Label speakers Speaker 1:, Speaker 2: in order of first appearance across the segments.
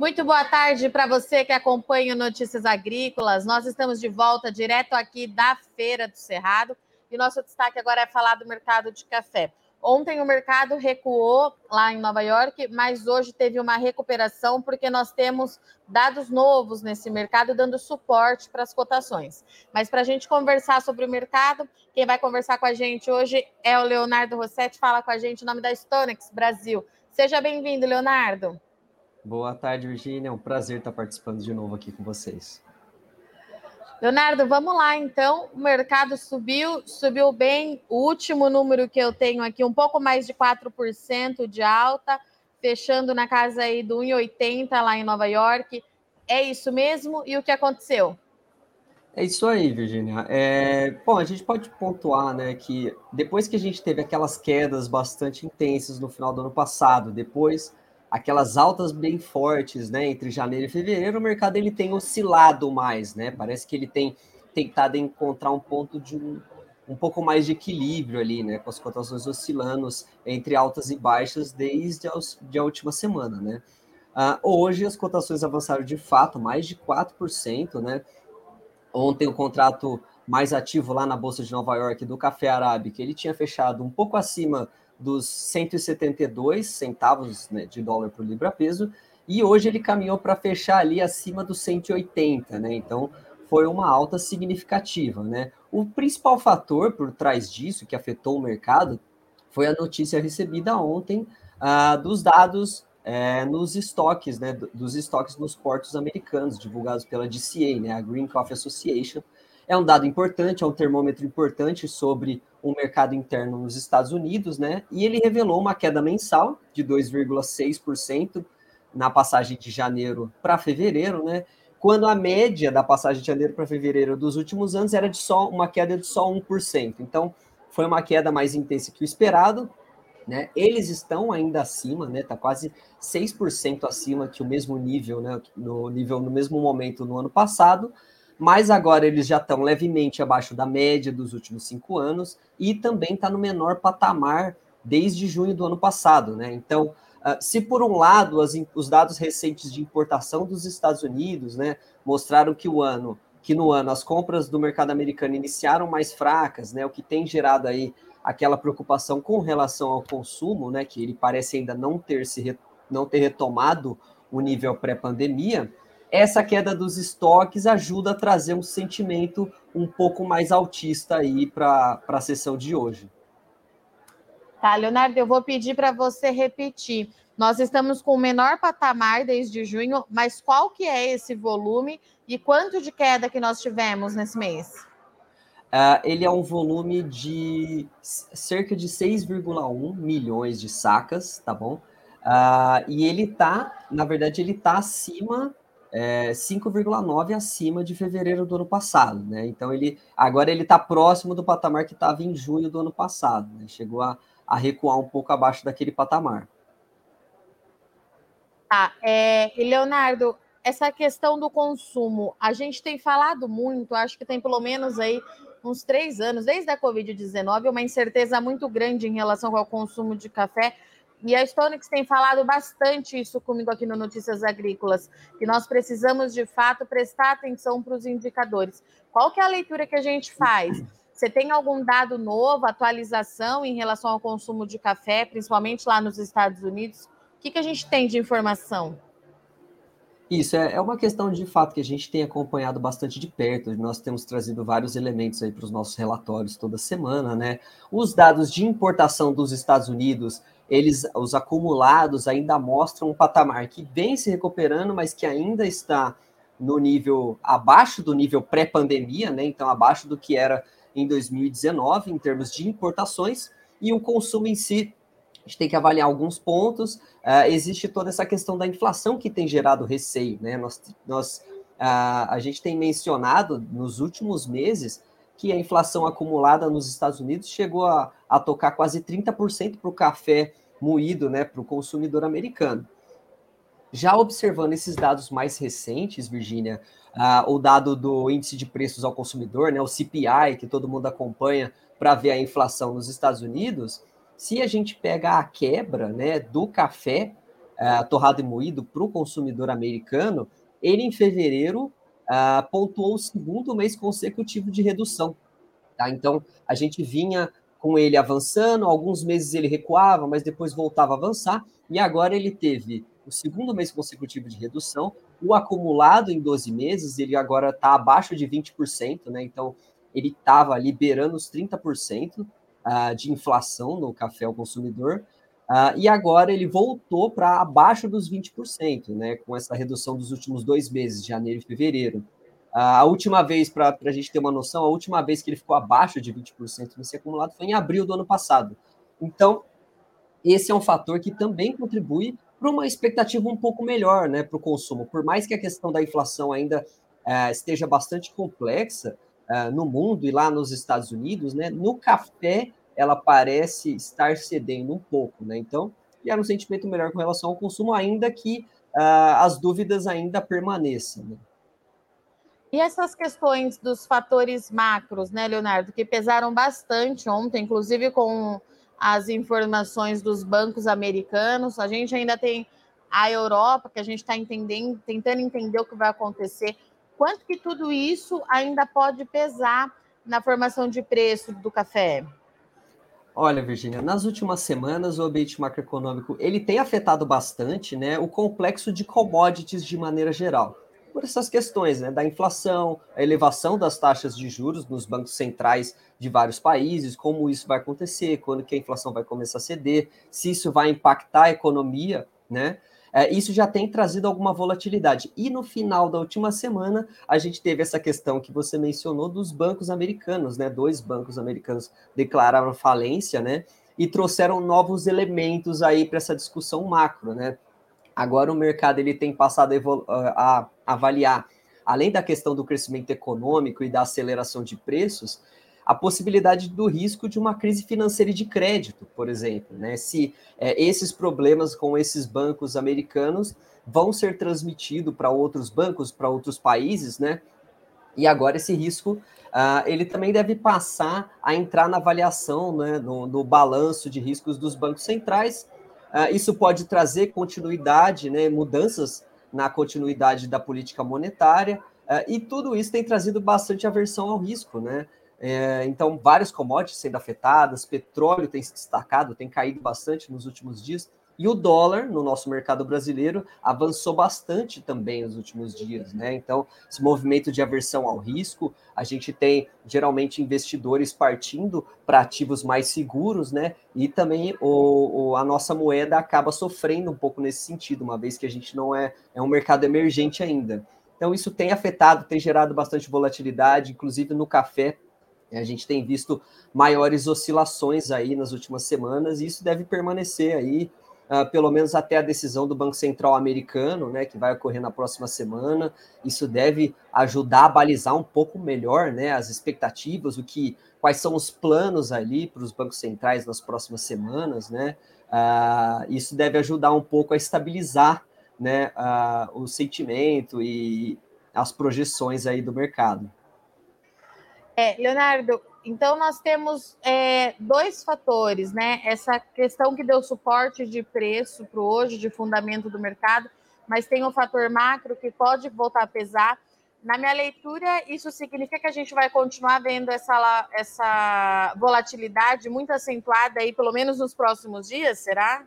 Speaker 1: Muito boa tarde para você que acompanha Notícias Agrícolas. Nós estamos de volta direto aqui da Feira do Cerrado e nosso destaque agora é falar do mercado de café. Ontem o mercado recuou lá em Nova York, mas hoje teve uma recuperação porque nós temos dados novos nesse mercado dando suporte para as cotações. Mas para a gente conversar sobre o mercado, quem vai conversar com a gente hoje é o Leonardo Rossetti, fala com a gente o nome da Stonex Brasil. Seja bem-vindo, Leonardo.
Speaker 2: Boa tarde, Virginia. É um prazer estar participando de novo aqui com vocês.
Speaker 1: Leonardo, vamos lá então. O mercado subiu, subiu bem. O último número que eu tenho aqui, um pouco mais de 4% de alta, fechando na casa aí do 1,80 lá em Nova York. É isso mesmo? E o que aconteceu?
Speaker 2: É isso aí, Virginia. É, bom, a gente pode pontuar, né, que depois que a gente teve aquelas quedas bastante intensas no final do ano passado, depois aquelas altas bem fortes, né, entre janeiro e fevereiro, o mercado ele tem oscilado mais, né? Parece que ele tem tentado encontrar um ponto de um, um pouco mais de equilíbrio ali, né, com as cotações oscilando entre altas e baixas desde a, de a última semana, né? Uh, hoje as cotações avançaram de fato mais de 4%, né? Ontem o contrato mais ativo lá na Bolsa de Nova York do Café Arábica, ele tinha fechado um pouco acima dos 172 centavos né, de dólar por libra peso, e hoje ele caminhou para fechar ali acima dos 180, né? Então foi uma alta significativa, né? O principal fator por trás disso que afetou o mercado foi a notícia recebida ontem uh, dos dados é, nos estoques, né? Dos estoques nos portos americanos, divulgados pela DCA, né? A Green Coffee Association. É um dado importante, é um termômetro importante sobre o mercado interno nos Estados Unidos, né? E ele revelou uma queda mensal de 2,6% na passagem de janeiro para fevereiro, né? Quando a média da passagem de janeiro para fevereiro dos últimos anos era de só uma queda de só 1%. Então, foi uma queda mais intensa que o esperado, né? Eles estão ainda acima, né? Tá quase 6% acima que o mesmo nível, né? No nível no mesmo momento no ano passado, mas agora eles já estão levemente abaixo da média dos últimos cinco anos e também está no menor patamar desde junho do ano passado, né? Então, uh, se por um lado as, os dados recentes de importação dos Estados Unidos, né, mostraram que o ano, que no ano as compras do mercado americano iniciaram mais fracas, né, o que tem gerado aí aquela preocupação com relação ao consumo, né, que ele parece ainda não ter se não ter retomado o nível pré-pandemia essa queda dos estoques ajuda a trazer um sentimento um pouco mais altista aí para a sessão de hoje.
Speaker 1: Tá, Leonardo, eu vou pedir para você repetir. Nós estamos com o menor patamar desde junho, mas qual que é esse volume e quanto de queda que nós tivemos nesse mês?
Speaker 2: Uh, ele é um volume de cerca de 6,1 milhões de sacas, tá bom? Uh, e ele tá, na verdade, ele tá acima é, 5,9 acima de fevereiro do ano passado, né? Então ele agora ele está próximo do patamar que estava em junho do ano passado, né? Chegou a, a, recuar um pouco abaixo daquele patamar.
Speaker 1: Ah, é, Leonardo, essa questão do consumo, a gente tem falado muito, acho que tem pelo menos aí uns três anos, desde a Covid-19, uma incerteza muito grande em relação ao consumo de café. E a Stonex tem falado bastante isso comigo aqui no Notícias Agrícolas, que nós precisamos de fato prestar atenção para os indicadores. Qual que é a leitura que a gente faz? Você tem algum dado novo, atualização em relação ao consumo de café, principalmente lá nos Estados Unidos? O que, que a gente tem de informação?
Speaker 2: Isso, é, é uma questão de fato que a gente tem acompanhado bastante de perto. Nós temos trazido vários elementos aí para os nossos relatórios toda semana, né? Os dados de importação dos Estados Unidos eles, os acumulados ainda mostram um patamar que vem se recuperando, mas que ainda está no nível abaixo do nível pré-pandemia, né? Então abaixo do que era em 2019 em termos de importações e o consumo em si. A gente tem que avaliar alguns pontos. Uh, existe toda essa questão da inflação que tem gerado receio, né? Nós, nós uh, a gente tem mencionado nos últimos meses que a inflação acumulada nos Estados Unidos chegou a, a tocar quase 30% para o café moído né, para o consumidor americano. Já observando esses dados mais recentes, Virginia, uh, o dado do índice de preços ao consumidor, né, o CPI, que todo mundo acompanha para ver a inflação nos Estados Unidos, se a gente pega a quebra né, do café, uh, torrado e moído para o consumidor americano, ele em fevereiro uh, pontuou o segundo mês consecutivo de redução. Tá? Então, a gente vinha com ele avançando, alguns meses ele recuava, mas depois voltava a avançar, e agora ele teve o segundo mês consecutivo de redução, o acumulado em 12 meses, ele agora está abaixo de 20%, né? Então, ele estava liberando os 30% uh, de inflação no café ao consumidor, uh, e agora ele voltou para abaixo dos 20%, né? Com essa redução dos últimos dois meses, janeiro e fevereiro. A última vez, para a gente ter uma noção, a última vez que ele ficou abaixo de 20% nesse acumulado foi em abril do ano passado. Então, esse é um fator que também contribui para uma expectativa um pouco melhor né, para o consumo. Por mais que a questão da inflação ainda é, esteja bastante complexa é, no mundo e lá nos Estados Unidos, né, no café ela parece estar cedendo um pouco. Né? Então, era um sentimento melhor com relação ao consumo, ainda que uh, as dúvidas ainda permaneçam. Né?
Speaker 1: E essas questões dos fatores macros, né, Leonardo, que pesaram bastante ontem, inclusive com as informações dos bancos americanos, a gente ainda tem a Europa, que a gente está entendendo, tentando entender o que vai acontecer. Quanto que tudo isso ainda pode pesar na formação de preço do café?
Speaker 2: Olha, Virginia, nas últimas semanas o ambiente macroeconômico ele tem afetado bastante, né, o complexo de commodities de maneira geral por essas questões né, da inflação, a elevação das taxas de juros nos bancos centrais de vários países, como isso vai acontecer, quando que a inflação vai começar a ceder, se isso vai impactar a economia, né? É, isso já tem trazido alguma volatilidade. E no final da última semana, a gente teve essa questão que você mencionou dos bancos americanos, né? Dois bancos americanos declararam falência, né? E trouxeram novos elementos aí para essa discussão macro, né? Agora o mercado ele tem passado a, a avaliar, além da questão do crescimento econômico e da aceleração de preços, a possibilidade do risco de uma crise financeira e de crédito, por exemplo, né? Se é, esses problemas com esses bancos americanos vão ser transmitidos para outros bancos, para outros países, né? E agora esse risco uh, ele também deve passar a entrar na avaliação, né, no, no balanço de riscos dos bancos centrais Uh, isso pode trazer continuidade, né, mudanças na continuidade da política monetária, uh, e tudo isso tem trazido bastante aversão ao risco, né? É, então, várias commodities sendo afetadas, petróleo tem se destacado, tem caído bastante nos últimos dias, e o dólar, no nosso mercado brasileiro, avançou bastante também nos últimos dias, né? Então, esse movimento de aversão ao risco, a gente tem geralmente investidores partindo para ativos mais seguros, né? E também o, o, a nossa moeda acaba sofrendo um pouco nesse sentido, uma vez que a gente não é, é um mercado emergente ainda. Então, isso tem afetado, tem gerado bastante volatilidade, inclusive no café. A gente tem visto maiores oscilações aí nas últimas semanas, e isso deve permanecer aí uh, pelo menos até a decisão do Banco Central americano, né, que vai ocorrer na próxima semana. Isso deve ajudar a balizar um pouco melhor, né, as expectativas, o que, quais são os planos ali para os bancos centrais nas próximas semanas, né? Uh, isso deve ajudar um pouco a estabilizar, né, uh, o sentimento e as projeções aí do mercado.
Speaker 1: É, Leonardo, então, nós temos é, dois fatores, né? Essa questão que deu suporte de preço para hoje, de fundamento do mercado, mas tem o fator macro que pode voltar a pesar. Na minha leitura, isso significa que a gente vai continuar vendo essa, essa volatilidade muito acentuada aí, pelo menos nos próximos dias, será?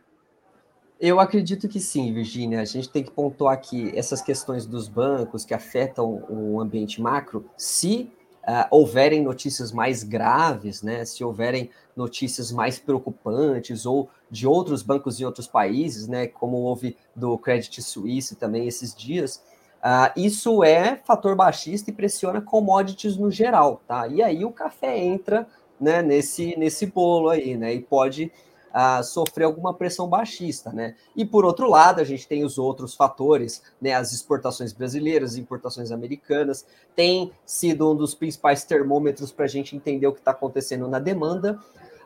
Speaker 2: Eu acredito que sim, Virginia. A gente tem que pontuar aqui essas questões dos bancos que afetam o ambiente macro. Se uh, houverem notícias mais graves, né, se houverem notícias mais preocupantes ou de outros bancos em outros países, né, como houve do Credit Suisse também esses dias, uh, isso é fator baixista e pressiona commodities no geral, tá? E aí o café entra né, nesse, nesse bolo aí, né, e pode uh, sofrer alguma pressão baixista, né? E por outro lado, a gente tem os outros fatores, né? As exportações brasileiras, as importações americanas, tem sido um dos principais termômetros para a gente entender o que está acontecendo na demanda.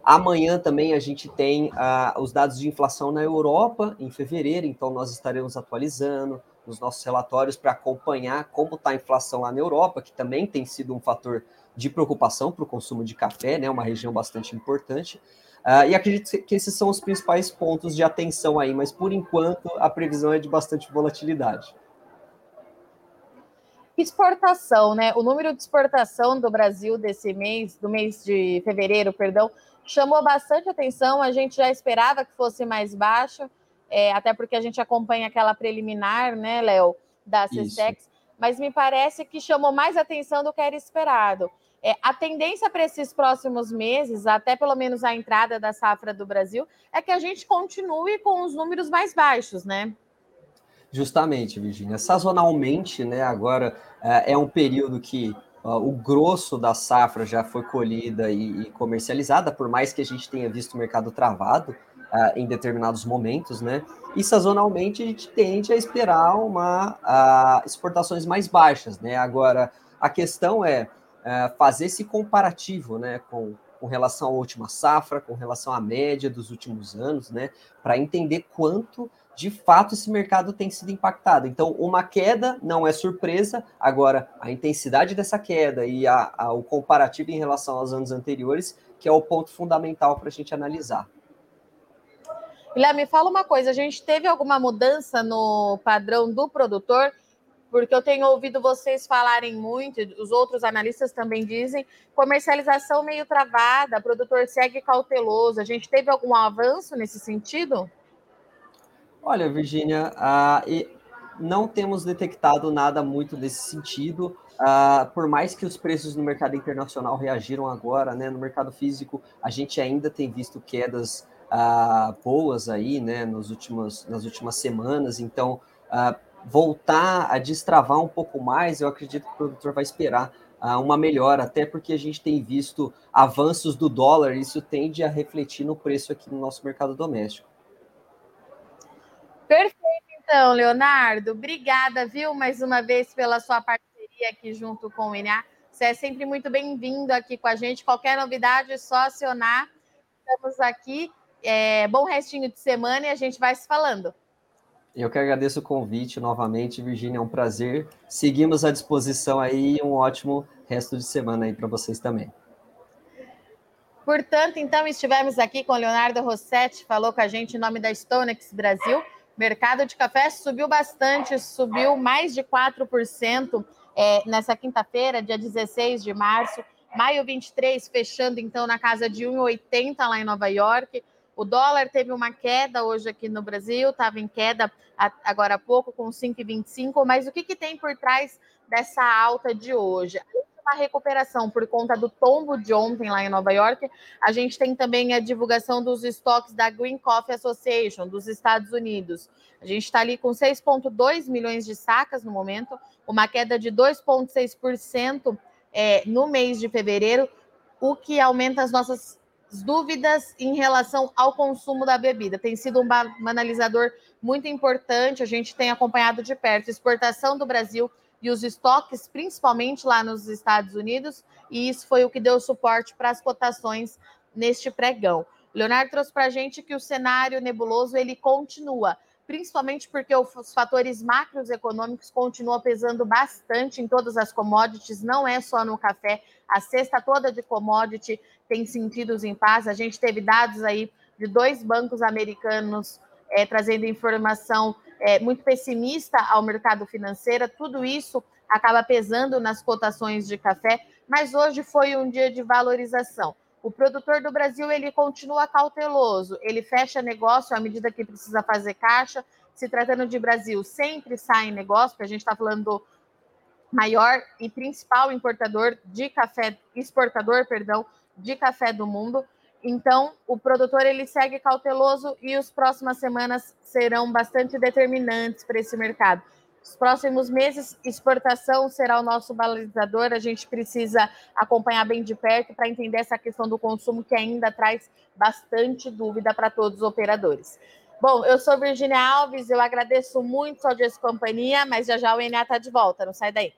Speaker 2: Amanhã também a gente tem os dados de inflação na Europa em fevereiro, então nós estaremos atualizando os nossos relatórios para acompanhar como está a inflação lá na Europa, que também tem sido um fator de preocupação para o consumo de café, né? Uma região bastante importante. Uh, e acredito que esses são os principais pontos de atenção aí, mas por enquanto a previsão é de bastante volatilidade.
Speaker 1: Exportação, né? O número de exportação do Brasil desse mês, do mês de fevereiro, perdão, chamou bastante atenção. A gente já esperava que fosse mais baixo, é, até porque a gente acompanha aquela preliminar, né, Léo, da CSEX, mas me parece que chamou mais atenção do que era esperado. É, a tendência para esses próximos meses, até pelo menos a entrada da safra do Brasil, é que a gente continue com os números mais baixos, né?
Speaker 2: Justamente, Virginia. Sazonalmente, né? Agora é, é um período que uh, o grosso da safra já foi colhida e, e, comercializada, por mais que a gente tenha visto o mercado travado uh, em determinados momentos, né? E sazonalmente a gente tende a esperar uma uh, exportações mais baixas, né? Agora a questão é é, fazer esse comparativo né, com, com relação à última safra, com relação à média dos últimos anos, né, para entender quanto de fato esse mercado tem sido impactado. Então, uma queda não é surpresa, agora a intensidade dessa queda e a, a, o comparativo em relação aos anos anteriores, que é o ponto fundamental para a gente analisar.
Speaker 1: Léo, me fala uma coisa: a gente teve alguma mudança no padrão do produtor? Porque eu tenho ouvido vocês falarem muito, os outros analistas também dizem, comercialização meio travada, produtor segue cauteloso. A gente teve algum avanço nesse sentido?
Speaker 2: Olha, Virgínia, uh, não temos detectado nada muito nesse sentido. Uh, por mais que os preços no mercado internacional reagiram agora, né, no mercado físico, a gente ainda tem visto quedas uh, boas aí, né, nos últimos, nas últimas semanas. Então, uh, voltar a destravar um pouco mais, eu acredito que o produtor vai esperar uh, uma melhora, até porque a gente tem visto avanços do dólar, isso tende a refletir no preço aqui no nosso mercado doméstico.
Speaker 1: Perfeito, então, Leonardo. Obrigada, viu, mais uma vez pela sua parceria aqui junto com o INA. Você é sempre muito bem-vindo aqui com a gente. Qualquer novidade, é só acionar. Estamos aqui. É, bom restinho de semana e a gente vai se falando.
Speaker 2: Eu que agradeço o convite novamente, Virginia, é um prazer. Seguimos à disposição aí e um ótimo resto de semana aí para vocês também.
Speaker 1: Portanto, então, estivemos aqui com Leonardo Rossetti, falou com a gente em nome da Stonex Brasil. Mercado de café subiu bastante, subiu mais de 4% é, nessa quinta-feira, dia 16 de março. Maio 23, fechando então na casa de 1,80 lá em Nova York. O dólar teve uma queda hoje aqui no Brasil, estava em queda agora há pouco com 5,25, mas o que, que tem por trás dessa alta de hoje? Uma recuperação por conta do tombo de ontem lá em Nova York. A gente tem também a divulgação dos estoques da Green Coffee Association dos Estados Unidos. A gente está ali com 6,2 milhões de sacas no momento, uma queda de 2,6% é, no mês de fevereiro, o que aumenta as nossas dúvidas em relação ao consumo da bebida. Tem sido um, analisador muito importante, a gente tem acompanhado de perto a exportação do Brasil e os estoques, principalmente lá nos Estados Unidos, e isso foi o que deu suporte para as cotações neste pregão. Leonardo trouxe para a gente que o cenário nebuloso ele continua principalmente porque os fatores macroeconômicos continuam pesando bastante em todas as commodities, não é só no café. A cesta toda de commodity tem sentidos em paz. A gente teve dados aí de dois bancos americanos é, trazendo informação é, muito pessimista ao mercado financeiro. Tudo isso acaba pesando nas cotações de café, mas hoje foi um dia de valorização. O produtor do Brasil ele continua cauteloso, ele fecha negócio à medida que precisa fazer caixa. Se tratando de Brasil, sempre sai negócio, porque a gente está falando do maior e principal importador de café, exportador, perdão, de café do mundo. Então, o produtor ele segue cauteloso e as próximas semanas serão bastante determinantes para esse mercado. Os próximos meses, exportação será o nosso balizador. A gente precisa acompanhar bem de perto para entender essa questão do consumo que ainda traz bastante dúvida para todos os operadores. Bom, eu sou Virginia Alves, eu agradeço muito a audiência e companhia, mas já já o ENA está de volta, não sai daí.